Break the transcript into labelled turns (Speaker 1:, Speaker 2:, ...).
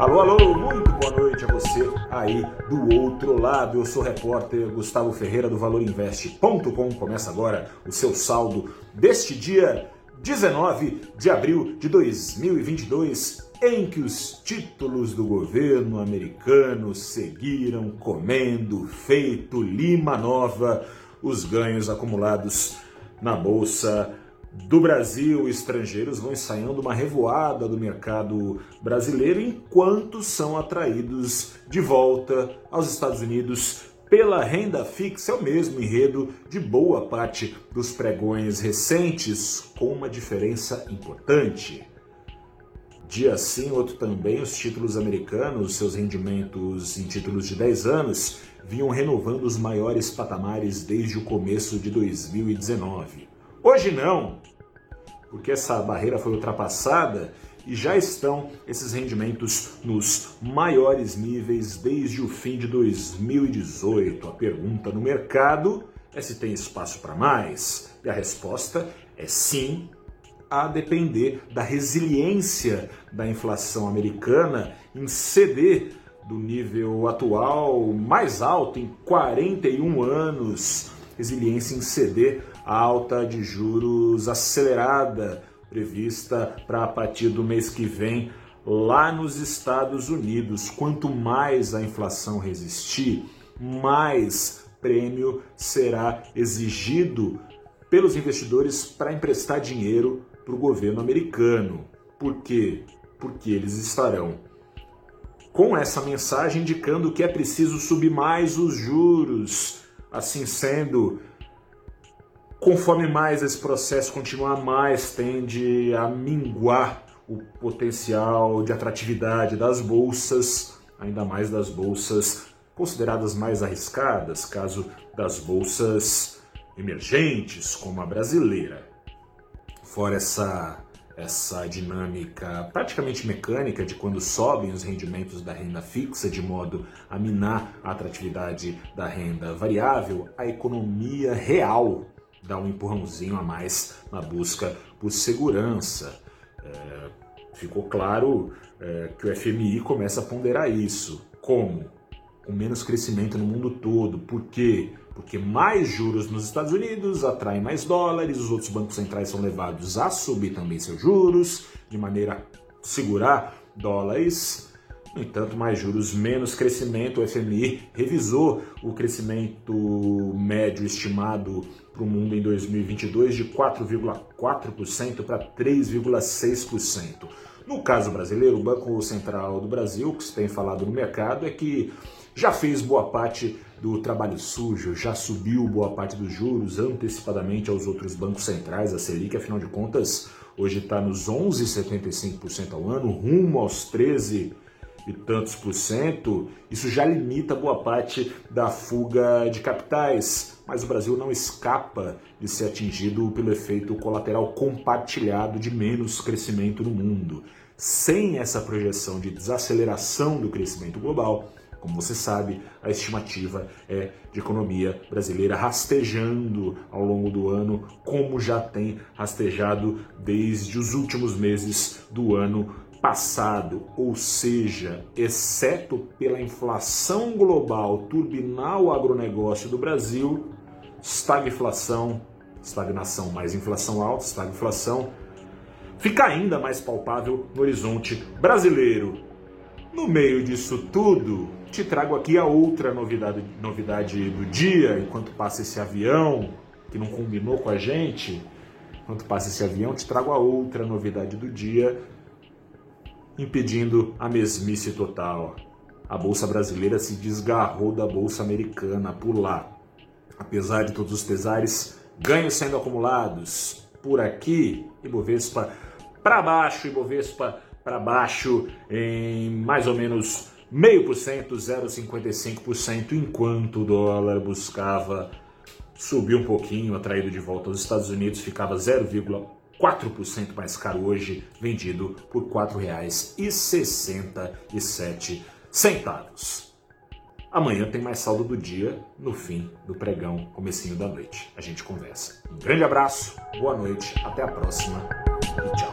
Speaker 1: Alô, alô, muito boa noite a você aí do outro lado. Eu sou o repórter Gustavo Ferreira do ValorInvest.com. Começa agora o seu saldo deste dia 19 de abril de 2022, em que os títulos do governo americano seguiram comendo feito lima nova os ganhos acumulados na bolsa do Brasil, estrangeiros vão ensaiando uma revoada do mercado brasileiro enquanto são atraídos de volta aos Estados Unidos pela renda fixa, é o mesmo enredo de boa parte dos pregões recentes, com uma diferença importante. Dia sim, outro também, os títulos americanos, seus rendimentos em títulos de 10 anos, vinham renovando os maiores patamares desde o começo de 2019. Hoje não, porque essa barreira foi ultrapassada e já estão esses rendimentos nos maiores níveis desde o fim de 2018. A pergunta no mercado é se tem espaço para mais. E a resposta é sim, a depender da resiliência da inflação americana em ceder do nível atual mais alto em 41 anos, resiliência em ceder a alta de juros acelerada prevista para a partir do mês que vem lá nos Estados Unidos. Quanto mais a inflação resistir, mais prêmio será exigido pelos investidores para emprestar dinheiro para o governo americano. Por quê? Porque eles estarão com essa mensagem indicando que é preciso subir mais os juros. Assim sendo, conforme mais esse processo continuar, mais tende a minguar o potencial de atratividade das bolsas, ainda mais das bolsas consideradas mais arriscadas, caso das bolsas emergentes, como a brasileira. Fora essa essa dinâmica praticamente mecânica de quando sobem os rendimentos da renda fixa de modo a minar a atratividade da renda variável, a economia real dá um empurrãozinho a mais na busca por segurança. É, ficou claro é, que o FMI começa a ponderar isso. Como? Com menos crescimento no mundo todo. Por quê? porque mais juros nos Estados Unidos atraem mais dólares, os outros bancos centrais são levados a subir também seus juros, de maneira a segurar dólares. No entanto, mais juros, menos crescimento. O FMI revisou o crescimento médio estimado para o mundo em 2022 de 4,4% para 3,6%. No caso brasileiro, o Banco Central do Brasil, que se tem falado no mercado, é que já fez boa parte do trabalho sujo, já subiu boa parte dos juros antecipadamente aos outros bancos centrais, a Selic, afinal de contas, hoje está nos 11,75% ao ano, rumo aos 13 e tantos por cento, isso já limita boa parte da fuga de capitais, mas o Brasil não escapa de ser atingido pelo efeito colateral compartilhado de menos crescimento no mundo. Sem essa projeção de desaceleração do crescimento global, como você sabe, a estimativa é de economia brasileira rastejando ao longo do ano, como já tem rastejado desde os últimos meses do ano passado, ou seja, exceto pela inflação global turbinar o agronegócio do Brasil, estagflação, estagnação mais inflação alta, estagflação, fica ainda mais palpável no horizonte brasileiro. No meio disso tudo, te trago aqui a outra novidade, novidade do dia, enquanto passa esse avião que não combinou com a gente. Enquanto passa esse avião, te trago a outra novidade do dia, impedindo a mesmice total. A bolsa brasileira se desgarrou da bolsa americana por lá. Apesar de todos os pesares, ganhos sendo acumulados por aqui, Ibovespa para baixo, Ibovespa para baixo em mais ou menos meio por cento, 0,55%, enquanto o dólar buscava subir um pouquinho, atraído de volta aos Estados Unidos, ficava 0,4% mais caro hoje, vendido por R$ 4,67. Amanhã tem mais saldo do dia no fim do pregão, comecinho da noite. A gente conversa. Um grande abraço, boa noite, até a próxima e tchau.